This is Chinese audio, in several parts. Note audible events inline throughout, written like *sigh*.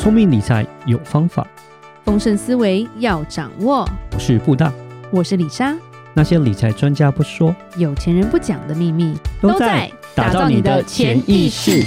聪明理财有方法，丰盛思维要掌握。我是布大，我是李莎。那些理财专家不说，有钱人不讲的秘密，都在打造你的潜意识。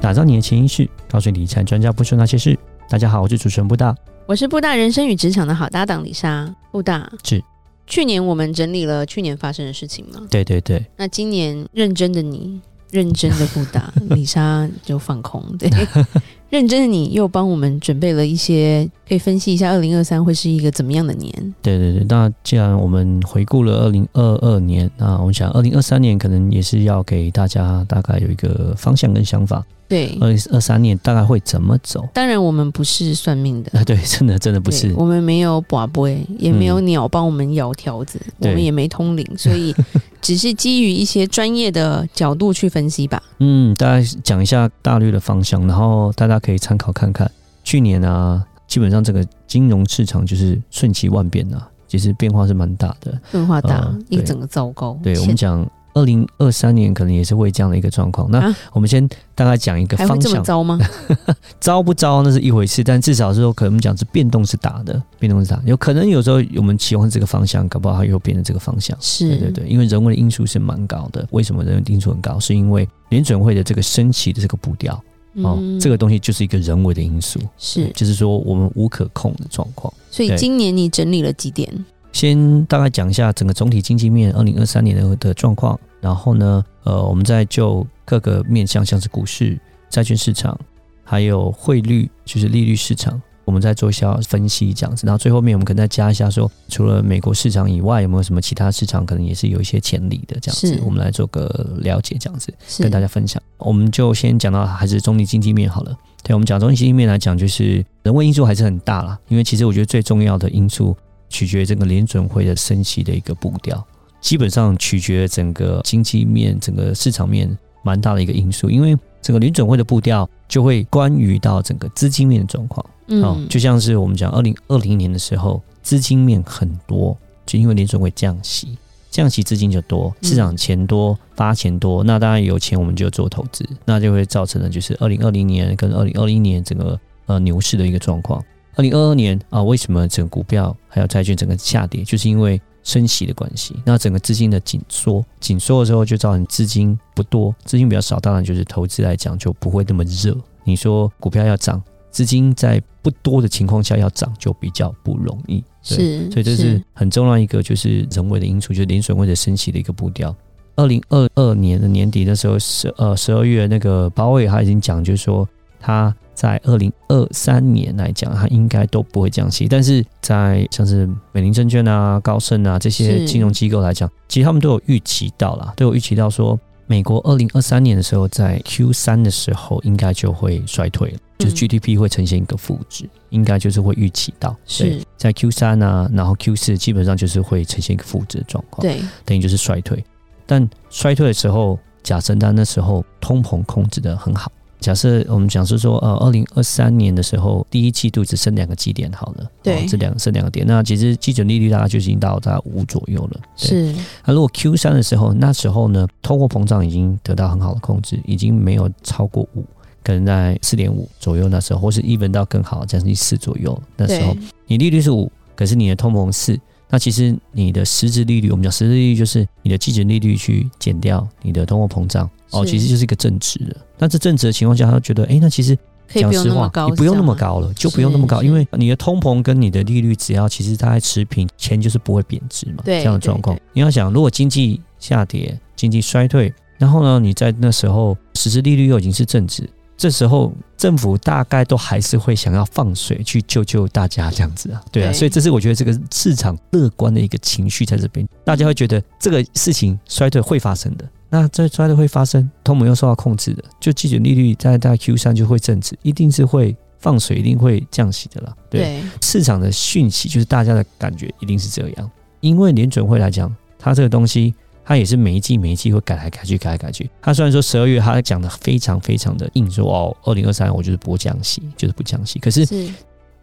打造你的潜意识，告诉理财专家不说那些事。大家好，我是主持人布大，我是布大人生与职场的好搭档李莎。布大是去年我们整理了去年发生的事情吗？对对对。那今年认真的你。认真的不打，*laughs* 李莎就放空。对，*laughs* 认真的你又帮我们准备了一些，可以分析一下二零二三会是一个怎么样的年？对对对，那既然我们回顾了二零二二年，那我们想二零二三年可能也是要给大家大概有一个方向跟想法。对，二零二三年大概会怎么走？当然，我们不是算命的。啊，对，真的真的不是。我们没有卜杯，也没有鸟帮我们摇条子，嗯、我们也没通灵，所以只是基于一些专业的角度去分析吧。嗯，大家讲一下大略的方向，然后大家可以参考看看。去年啊，基本上这个金融市场就是瞬息万变啊，其实变化是蛮大的，变化大，呃、一整个糟糕。对，我们讲。二零二三年可能也是会这样的一个状况。那我们先大概讲一个方向。还会这么糟吗？*laughs* 糟不糟那是一回事，但至少是说，可能我们讲是变动是大的，变动是大。有可能有时候我们期望这个方向，搞不好它又变成这个方向。是，对对对，因为人为的因素是蛮高的。为什么人为的因素很高？是因为联准会的这个升息的这个步调，哦、嗯，这个东西就是一个人为的因素，是，就是说我们无可控的状况。所以今年你整理了几点？先大概讲一下整个总体经济面，二零二三年的的状况。然后呢，呃，我们再就各个面向，像是股市、债券市场，还有汇率，就是利率市场，我们再做一下分析，这样子。然后最后面我们可能再加一下说，说除了美国市场以外，有没有什么其他市场可能也是有一些潜力的，这样子。我们来做个了解，这样子跟大家分享。我们就先讲到还是总体经济面好了。对，我们讲总体经济面来讲，就是人为因素还是很大啦，因为其实我觉得最重要的因素取决于这个联准会的升息的一个步调。基本上取决整个经济面、整个市场面蛮大的一个因素，因为整个联准会的步调就会关于到整个资金面的状况。嗯、哦，就像是我们讲二零二零年的时候，资金面很多，就因为联准会降息，降息资金就多，市场钱多，发钱多，那当然有钱我们就做投资，那就会造成了就是二零二零年跟二零二一年整个呃牛市的一个状况。二零二二年啊，为什么整个股票还有债券整个下跌，就是因为。升息的关系，那整个资金的紧缩，紧缩的时候就造成资金不多，资金比较少，当然就是投资来讲就不会那么热。你说股票要涨，资金在不多的情况下要涨就比较不容易。是，所以这是很重要一个就是人为的因素，就是联准会的升息的一个步调。二零二二年的年底的时候，十呃十二月那个鲍威尔他已经讲，就是说他。在二零二三年来讲，它应该都不会降息。但是在像是美林证券啊、高盛啊这些金融机构来讲，其实他们都有预期到啦，都有预期到说，美国二零二三年的时候，在 Q 三的时候应该就会衰退了，就是 GDP 会呈现一个负值，嗯、应该就是会预期到。是在 Q 三啊，然后 Q 四基本上就是会呈现一个负值的状况，对，等于就是衰退。但衰退的时候，假设在那时候通膨控制的很好。假设我们讲是说，呃，二零二三年的时候，第一季度只剩两个基点好了，对，这两剩两个点，那其实基准利率大概就已经到大概五左右了。是，那如果 Q 三的时候，那时候呢，通货膨胀已经得到很好的控制，已经没有超过五，可能在四点五左右那时候，或是 even 到更好，将近四左右那时候，你利率是五，可是你的通膨四。那其实你的实质利率，我们讲实质利率就是你的基准利率去减掉你的通货膨胀哦，其实就是一个正值的。那这正值的情况下，他觉得，哎，那其实讲实话，你不用那么高了，就不用那么高，因为你的通膨跟你的利率只要其实大概持平，钱就是不会贬值嘛。对，这样的状况，你要想，如果经济下跌、经济衰退，然后呢，你在那时候实质利率又已经是正值。这时候政府大概都还是会想要放水去救救大家这样子啊，对啊，所以这是我觉得这个市场乐观的一个情绪在这边，大家会觉得这个事情衰退会发生的，那这衰退会发生，通膨又受到控制的，就基准利率在大概 Q 三就会正值，一定是会放水，一定会降息的啦。对，市场的讯息就是大家的感觉一定是这样，因为联准会来讲，它这个东西。他也是每一季每一季会改来改去，改来改去。他虽然说十二月他讲的非常非常的硬，说哦，二零二三我就是不降息，就是不降息。可是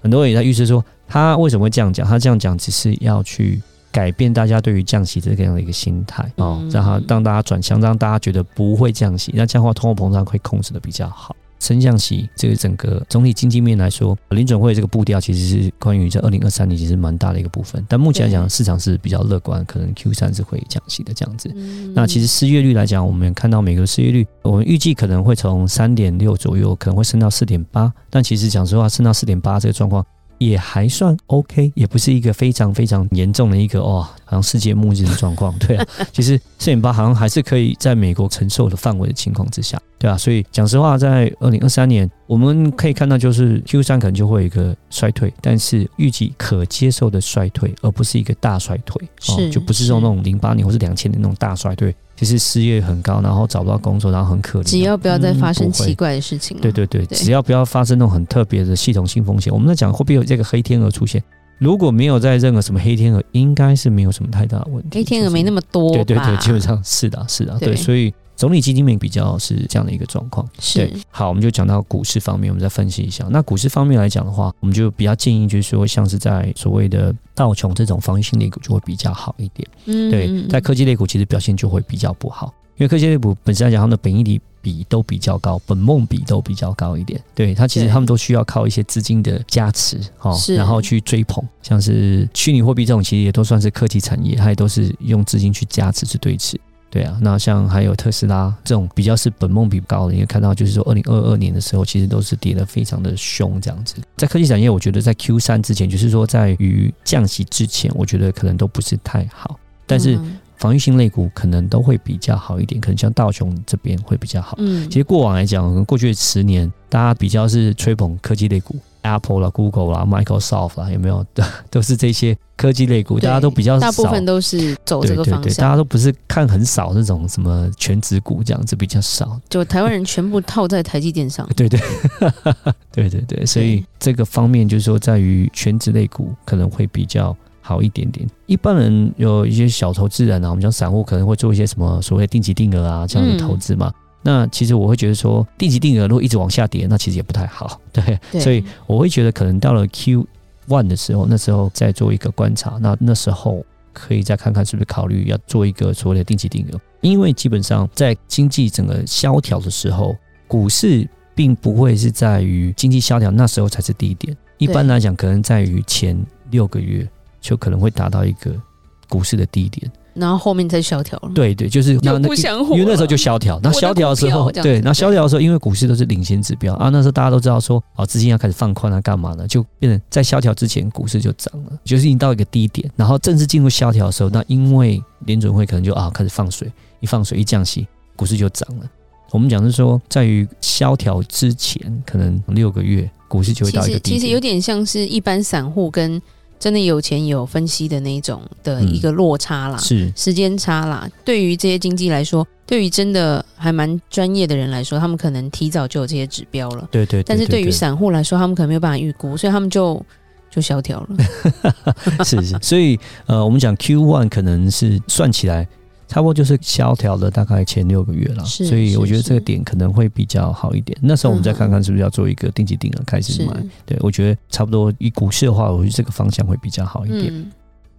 很多人也在预测说，他为什么会这样讲？他这样讲只是要去改变大家对于降息这样的一个心态哦，让他让大家转向，让大家觉得不会降息。那这样的话，通货膨胀会控制的比较好。升降息这个整个总体经济面来说，联准会这个步调其实是关于这二零二三年其实蛮大的一个部分。但目前来讲，市场是比较乐观，可能 Q 三是会降息的这样子。嗯、那其实失业率来讲，我们看到美国失业率，我们预计可能会从三点六左右，可能会升到四点八。但其实讲实话，升到四点八这个状况。也还算 OK，也不是一个非常非常严重的一个哦，好像世界末日的状况，*laughs* 对啊。其实四点八好像还是可以在美国承受的范围的情况之下，对啊。所以讲实话，在二零二三年，我们可以看到就是 Q 三可能就会有一个衰退，但是预计可接受的衰退，而不是一个大衰退，哦，就不是说那种零八年或是两千年那种大衰退。其实失业很高，然后找不到工作，然后很可怜。只要不要再发生奇怪的事情，对对对，只要不要发生那种很特别的系统性风险。我们在讲会不会有这个黑天鹅出现？如果没有在任何什么黑天鹅，应该是没有什么太大的问题。黑天鹅没那么多，对对对，基本上是的，是的，对，所以。总理基金面比较是这样的一个状况，是好，我们就讲到股市方面，我们再分析一下。那股市方面来讲的话，我们就比较建议，就是说，像是在所谓的道琼这种防御性类股就会比较好一点。嗯，对，在科技类股其实表现就会比较不好，因为科技类股本身来讲，他们的本益比比都比较高，本梦比都比较高一点。对，它其实他们都需要靠一些资金的加持，哈，然后去追捧，像是虚拟货币这种，其实也都算是科技产业，它也都是用资金去加持去堆砌。对啊，那像还有特斯拉这种比较是本梦比高的，你会看到就是说，二零二二年的时候，其实都是跌得非常的凶这样子。在科技产业，我觉得在 Q 三之前，就是说在于降息之前，我觉得可能都不是太好。但是防御性类股可能都会比较好一点，可能像道琼这边会比较好。嗯，其实过往来讲，过去十年大家比较是吹捧科技类股。Apple 啦、Google 啦、Microsoft 啦，有没有？*laughs* 都是这些科技类股，大家都比较少，大部分都是走这个方向。对对对，大家都不是看很少那种什么全职股这样子，比较少。就台湾人全部套在台积电上。*laughs* 对对 *laughs* 对对对，所以这个方面就是说，在于全职类股可能会比较好一点点。一般人有一些小投资人啊，我们讲散户可能会做一些什么所谓定期定额啊这样的投资嘛。嗯那其实我会觉得说，定期定额如果一直往下跌，那其实也不太好，*laughs* 对。对，所以我会觉得可能到了 Q one 的时候，那时候再做一个观察，那那时候可以再看看是不是考虑要做一个所谓的定期定额，因为基本上在经济整个萧条的时候，股市并不会是在于经济萧条那时候才是低点，一般来讲可能在于前六个月就可能会达到一个股市的低点。然后后面再萧条了，对对，就是那那因为那时候就萧条，那萧条的时候，对，那萧条的时候，因为股市都是领先指标啊，那时候大家都知道说，哦，资金要开始放宽啊，干嘛呢？就变成在萧条之前，股市就涨了，就是已经到一个低点，然后正式进入萧条的时候，那因为联准会可能就啊开始放水，一放水一降息，股市就涨了。我们讲是说，在于萧条之前，可能六个月，股市就会到一个低点。其实有点像是一般散户跟。真的有钱有分析的那种的一个落差啦，嗯、是时间差啦。对于这些经济来说，对于真的还蛮专业的人来说，他们可能提早就有这些指标了。对对，对，对，对。但是对于散户来说，他们可能没有办法预估，所以他们就就萧条了。*laughs* 是是，所以呃，我们讲 Q one 可能是算起来。差不多就是萧条了大概前六个月了，所以我觉得这个点可能会比较好一点。那时候我们再看看是不是要做一个定期定额开始买。对，我觉得差不多以股市的话，我觉得这个方向会比较好一点。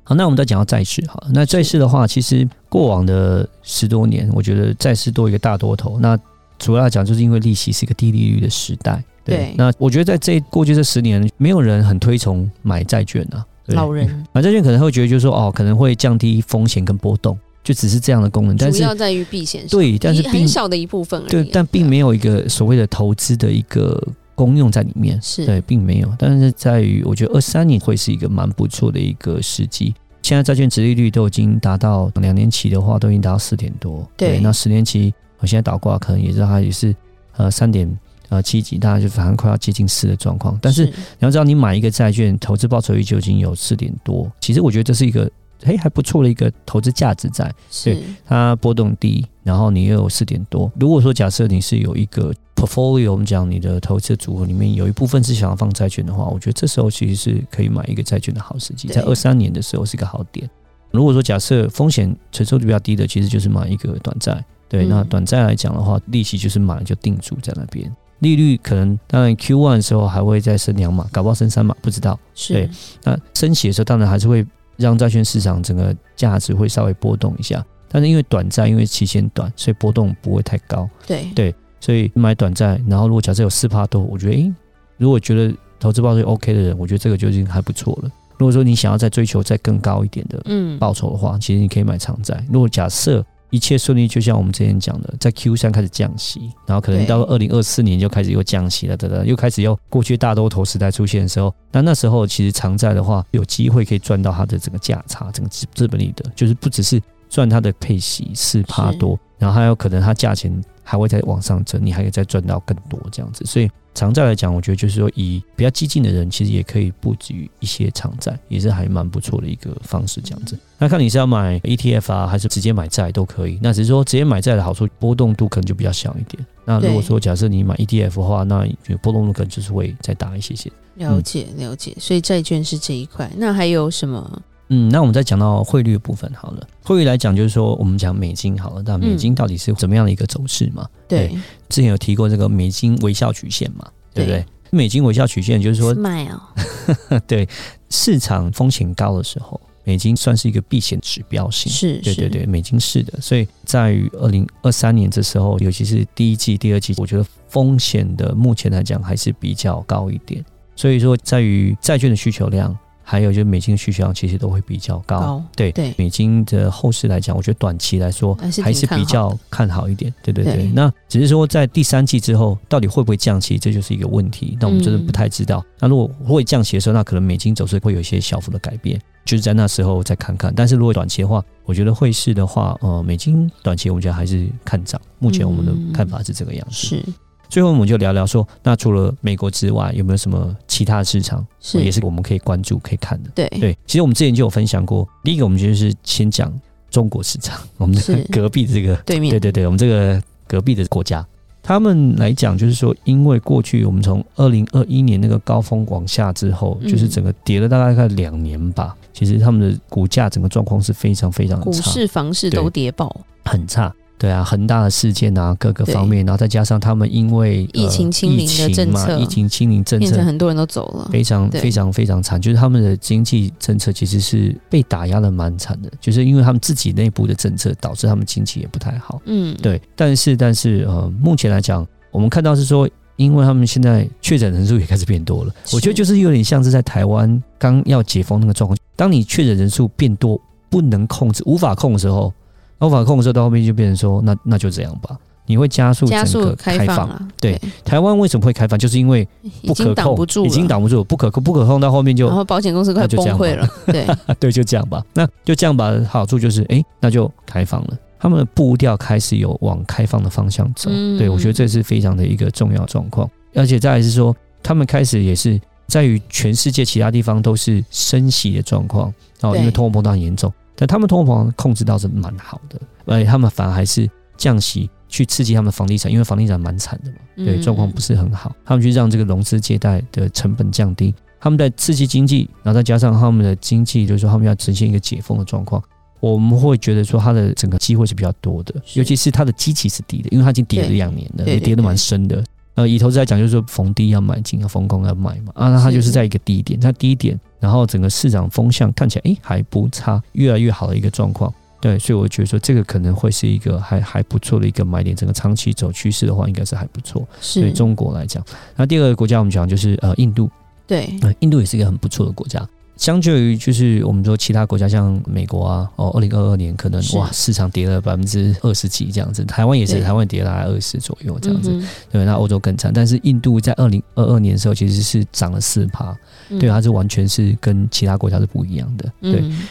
好，那我们再讲到债市好了。那债市的话，其实过往的十多年，我觉得债市多一个大多头。那主要来讲，就是因为利息是一个低利率的时代。对。那我觉得在这过去这十年，没有人很推崇买债券啊。老人买债券可能会觉得，就是说哦，可能会降低风险跟波动。就只是这样的功能，但是主要在于避险。对，但是很小的一部分而已。对，但并没有一个所谓的投资的一个功用在里面。是对，并没有。但是在于，我觉得二三年会是一个蛮不错的一个时机。现在债券值利率都已经达到两年期的话，都已经达到四点多。对，那十年期我现在倒挂可能也是它也是呃三点呃七几，大概就反正快要接近四的状况。但是你要知道，你买一个债券投资报酬率就已经有四点多，其实我觉得这是一个。嘿，还不错的一个投资价值在，对，它波动低，然后你又有四点多。如果说假设你是有一个 portfolio，我们讲你的投资组合里面有一部分是想要放债券的话，我觉得这时候其实是可以买一个债券的好时机，在二三年的时候是一个好点。如果说假设风险承受度比较低的，其实就是买一个短债。对，那短债来讲的话，利息就是买就定住在那边，利率可能当然 Q one 的时候还会再升两码，搞不好升三码，不知道。对，那升息的时候当然还是会。让债券市场整个价值会稍微波动一下，但是因为短债，因为期限短，所以波动不会太高。对对，所以买短债，然后如果假设有四趴多，我觉得，诶，如果觉得投资报酬 OK 的人，我觉得这个就已经还不错了。如果说你想要再追求再更高一点的嗯报酬的话，嗯、其实你可以买长债。如果假设一切顺利，就像我们之前讲的，在 Q 三开始降息，然后可能到二零二四年就开始又降息了，等等，又开始又过去大多头时代出现的时候，那那时候其实长债的话，有机会可以赚到它的整个价差，整个资资本利得，就是不只是赚它的配息四趴多，然后还有可能它价钱还会再往上增，你还可以再赚到更多这样子，所以。长债来讲，我觉得就是说，以比较激进的人，其实也可以布局一些长债，也是还蛮不错的一个方式。这样子，那看你是要买 ETF 啊，还是直接买债都可以。那只是说，直接买债的好处，波动度可能就比较小一点。那如果说假设你买 ETF 的话，那波动度可能就是会再大一些些。了解，了解。所以债券是这一块。那还有什么？嗯，那我们再讲到汇率的部分好了。汇率来讲，就是说我们讲美金好了，那美金到底是怎么样的一个走势嘛？嗯、对，之前有提过这个美金微笑曲线嘛？对不对？对美金微笑曲线就是说，Smile。*laughs* 对，市场风险高的时候，美金算是一个避险指标性。是，对对对，美金是的。所以在于二零二三年这时候，尤其是第一季、第二季，我觉得风险的目前来讲还是比较高一点。所以说，在于债券的需求量。还有就是美金的需求量其实都会比较高，高对对，美金的后市来讲，我觉得短期来说还是比较看好一点，对对对。对那只是说在第三季之后，到底会不会降息，这就是一个问题。那我们真的不太知道。嗯、那如果会降息的时候，那可能美金走势会有一些小幅的改变，就是在那时候再看看。但是如果短期的话，我觉得汇市的话，呃，美金短期我们觉得还是看涨。目前我们的看法是这个样子。是。最后我们就聊聊说，那除了美国之外，有没有什么其他的市场是也是我们可以关注、可以看的？对对，其实我们之前就有分享过。第一个，我们就是先讲中国市场，*laughs* 我们的隔壁的这个对面，对对对，我们这个隔壁的国家，他们来讲就是说，因为过去我们从二零二一年那个高峰往下之后，就是整个跌了大概快两年吧。其实他们的股价整个状况是非常非常的差，股市、房市都跌爆，很差。对啊，恒大的事件啊，各个方面，然后再加上他们因为疫情清零的政策，疫情清零政策，变成很多人都走了，非常非常非常惨。就是他们的经济政策其实是被打压的蛮惨的，就是因为他们自己内部的政策导致他们经济也不太好。嗯，对。但是但是呃，目前来讲，我们看到是说，因为他们现在确诊人数也开始变多了，我觉得就是有点像是在台湾刚要解封那个状况，当你确诊人数变多，不能控制、无法控的时候。无法控的时候，到后面就变成说，那那就这样吧。你会加速整个开放，对，对台湾为什么会开放？就是因为不可控，已经挡不住，不可控，不可控到后面就，然后保险公司快崩溃了。*laughs* 对对，就这样吧。那就这样吧。好处就是，哎，那就开放了。他们的步调开始有往开放的方向走。嗯、对我觉得这是非常的一个重要状况。而且再来是说，他们开始也是在于全世界其他地方都是升息的状况，然后因为通货膨胀很严重。但他们通货膨胀控制倒是蛮好的，而且他们反而还是降息去刺激他们房地产，因为房地产蛮惨的嘛，对，状况不是很好。他们去让这个融资借贷的成本降低，他们在刺激经济，然后再加上他们的经济，就是说他们要呈现一个解封的状况，我们会觉得说它的整个机会是比较多的，尤其是它的基期是低的，因为它已经跌了两年了，也跌得蛮深的。呃，以投资来讲，就是说逢低要买进，要逢高要买嘛。啊，那它就是在一个低点，它低点，然后整个市场风向看起来，诶还不差，越来越好的一个状况。对，所以我觉得说这个可能会是一个还还不错的一个买点。整个长期走趋势的话，应该是还不错。是。对中国来讲，那第二个国家我们讲就是呃印度，对，呃，印度也是一个很不错的国家。相较于就是我们说其他国家，像美国啊，哦，二零二二年可能哇市场跌了百分之二十几这样子，台湾也是，台湾跌了大概二十左右这样子，嗯、对，那欧洲更惨，但是印度在二零二二年的时候其实是涨了四趴，嗯、对，它是完全是跟其他国家是不一样的，对，嗯、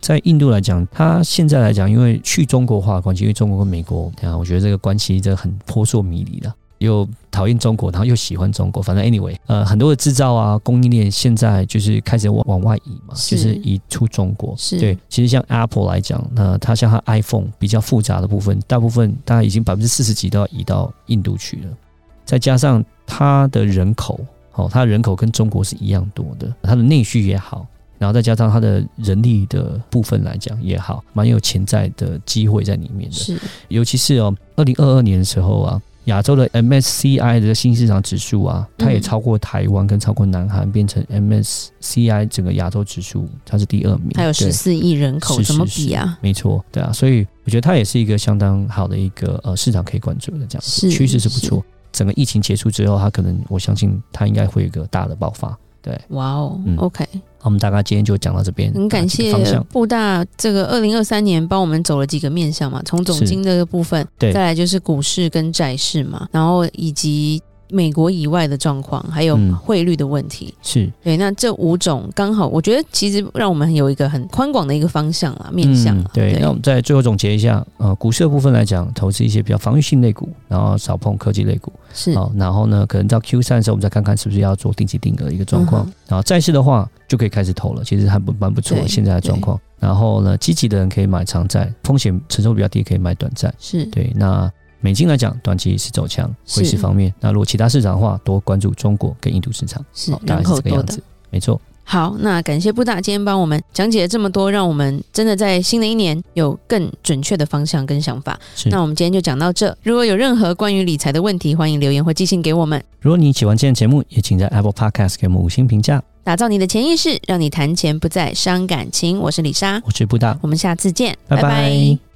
在印度来讲，它现在来讲，因为去中国化的关系，因为中国跟美国，啊，我觉得这个关系这很扑朔迷离的。又讨厌中国，然后又喜欢中国，反正 anyway，呃，很多的制造啊，供应链现在就是开始往往外移嘛，是就是移出中国。是对，其实像 Apple 来讲，那它像它 iPhone 比较复杂的部分，大部分大概已经百分之四十几都要移到印度去了。再加上它的人口，哦，它的人口跟中国是一样多的，它的内需也好，然后再加上它的人力的部分来讲也好，蛮有潜在的机会在里面的。是，尤其是哦，二零二二年的时候啊。亚洲的 MSCI 的新市场指数啊，它也超过台湾跟超过南韩，变成 MSCI 整个亚洲指数，它是第二名。它有十四亿人口，怎么比啊？没错，对啊，所以我觉得它也是一个相当好的一个呃市场可以关注的这样子，趋势是不错。整个疫情结束之后，它可能我相信它应该会有一个大的爆发。对，哇哦、嗯、，OK，我们大概今天就讲到这边，很感谢布大这个二零二三年帮我们走了几个面向嘛，从总经的部分，对，再来就是股市跟债市嘛，然后以及。美国以外的状况，还有汇率的问题，嗯、是对。那这五种刚好，我觉得其实让我们有一个很宽广的一个方向啊，面向、嗯。对，那我们再最后总结一下，呃，股市的部分来讲，投资一些比较防御性类股，然后少碰科技类股。是。好，然后呢，可能到 Q 三的时候，我们再看看是不是要做定期定额的一个状况。嗯、然后债市的话，就可以开始投了，其实还不蛮不错现在的状况。然后呢，积极的人可以买长债，风险承受比较低，可以买短债。是对。那美金来讲，短期是走强，汇市方面。那如果其他市场的话，多关注中国跟印度市场，是大概是这个样子。没错。好，那感谢布大今天帮我们讲解了这么多，让我们真的在新的一年有更准确的方向跟想法。是。那我们今天就讲到这。如果有任何关于理财的问题，欢迎留言或寄信给我们。如果你喜欢今天节目，也请在 Apple Podcast 给我们五星评价。打造你的潜意识，让你谈钱不再伤感情。我是李莎，我是布大，我们下次见，拜拜。拜拜。